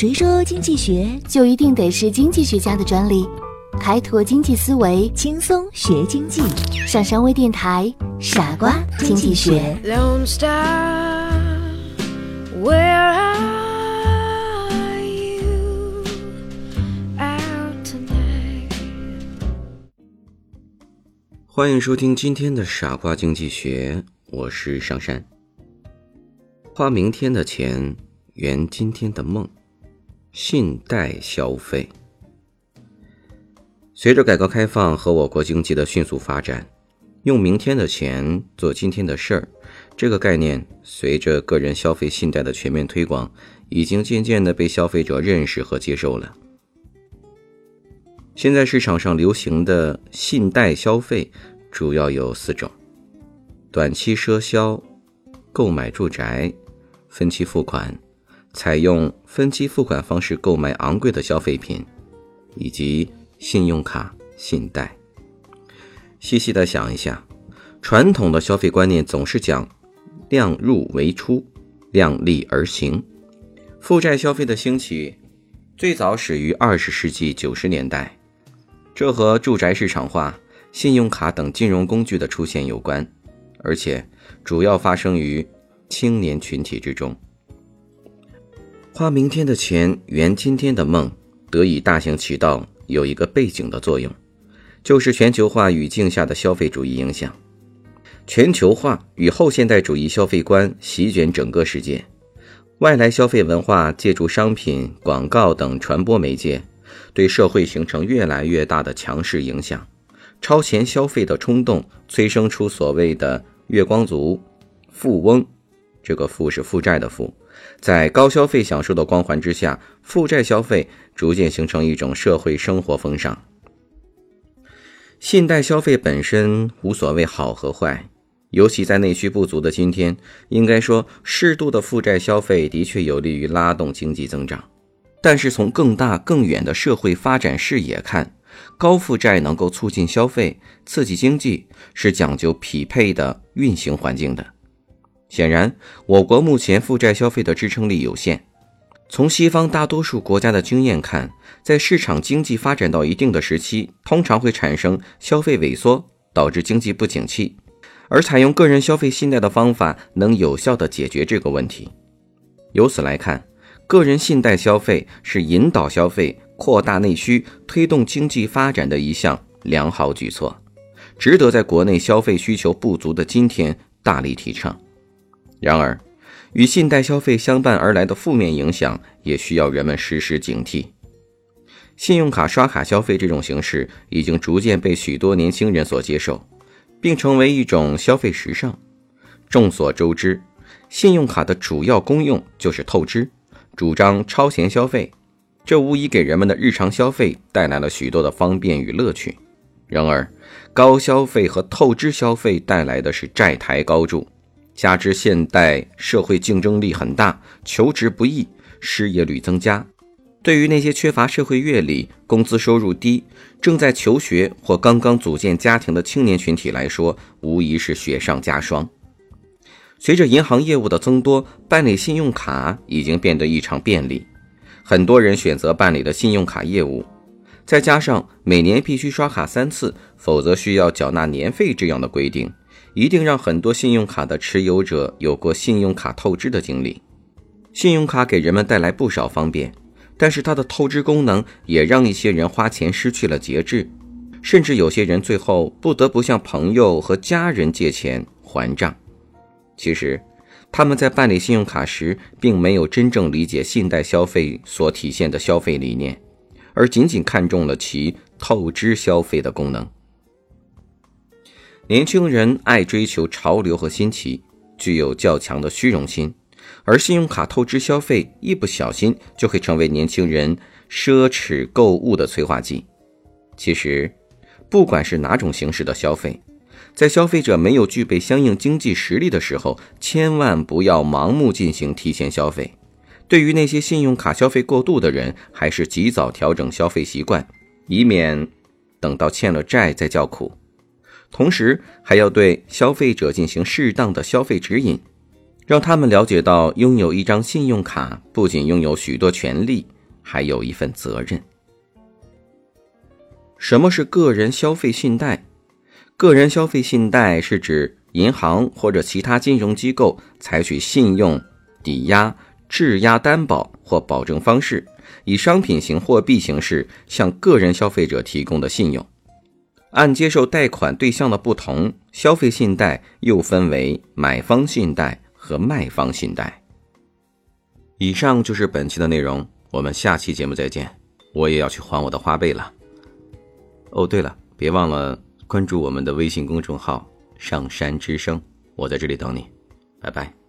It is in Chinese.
谁说经济学就一定得是经济学家的专利？开拓经济思维，轻松学经济？上山微电台，傻瓜经济学。Where are you out tonight? 欢迎收听今天的傻瓜经济学，我是上山。花明天的钱，圆今天的梦。信贷消费，随着改革开放和我国经济的迅速发展，用明天的钱做今天的事儿，这个概念随着个人消费信贷的全面推广，已经渐渐的被消费者认识和接受了。现在市场上流行的信贷消费主要有四种：短期赊销、购买住宅、分期付款。采用分期付款方式购买昂贵的消费品，以及信用卡、信贷。细细的想一下，传统的消费观念总是讲量入为出、量力而行。负债消费的兴起，最早始于二十世纪九十年代，这和住宅市场化、信用卡等金融工具的出现有关，而且主要发生于青年群体之中。花明天的钱，圆今天的梦，得以大行其道，有一个背景的作用，就是全球化语境下的消费主义影响。全球化与后现代主义消费观席卷整个世界，外来消费文化借助商品、广告等传播媒介，对社会形成越来越大的强势影响。超前消费的冲动，催生出所谓的“月光族”、“富翁”。这个“富”是负债的“富”。在高消费享受的光环之下，负债消费逐渐形成一种社会生活风尚。信贷消费本身无所谓好和坏，尤其在内需不足的今天，应该说适度的负债消费的确有利于拉动经济增长。但是从更大更远的社会发展视野看，高负债能够促进消费、刺激经济，是讲究匹配的运行环境的。显然，我国目前负债消费的支撑力有限。从西方大多数国家的经验看，在市场经济发展到一定的时期，通常会产生消费萎缩，导致经济不景气。而采用个人消费信贷的方法，能有效地解决这个问题。由此来看，个人信贷消费是引导消费、扩大内需、推动经济发展的一项良好举措，值得在国内消费需求不足的今天大力提倡。然而，与信贷消费相伴而来的负面影响也需要人们时时警惕。信用卡刷卡消费这种形式已经逐渐被许多年轻人所接受，并成为一种消费时尚。众所周知，信用卡的主要功用就是透支，主张超前消费，这无疑给人们的日常消费带来了许多的方便与乐趣。然而，高消费和透支消费带来的是债台高筑。加之现代社会竞争力很大，求职不易，失业率增加，对于那些缺乏社会阅历、工资收入低、正在求学或刚刚组建家庭的青年群体来说，无疑是雪上加霜。随着银行业务的增多，办理信用卡已经变得异常便利，很多人选择办理的信用卡业务，再加上每年必须刷卡三次，否则需要缴纳年费这样的规定。一定让很多信用卡的持有者有过信用卡透支的经历。信用卡给人们带来不少方便，但是它的透支功能也让一些人花钱失去了节制，甚至有些人最后不得不向朋友和家人借钱还账。其实，他们在办理信用卡时，并没有真正理解信贷消费所体现的消费理念，而仅仅看中了其透支消费的功能。年轻人爱追求潮流和新奇，具有较强的虚荣心，而信用卡透支消费一不小心就会成为年轻人奢侈购物的催化剂。其实，不管是哪种形式的消费，在消费者没有具备相应经济实力的时候，千万不要盲目进行提前消费。对于那些信用卡消费过度的人，还是及早调整消费习惯，以免等到欠了债再叫苦。同时，还要对消费者进行适当的消费指引，让他们了解到，拥有一张信用卡不仅拥有许多权利，还有一份责任。什么是个人消费信贷？个人消费信贷是指银行或者其他金融机构采取信用、抵押、质押担保或保证方式，以商品型货币形式向个人消费者提供的信用。按接受贷款对象的不同，消费信贷又分为买方信贷和卖方信贷。以上就是本期的内容，我们下期节目再见。我也要去还我的花呗了。哦，对了，别忘了关注我们的微信公众号“上山之声”，我在这里等你，拜拜。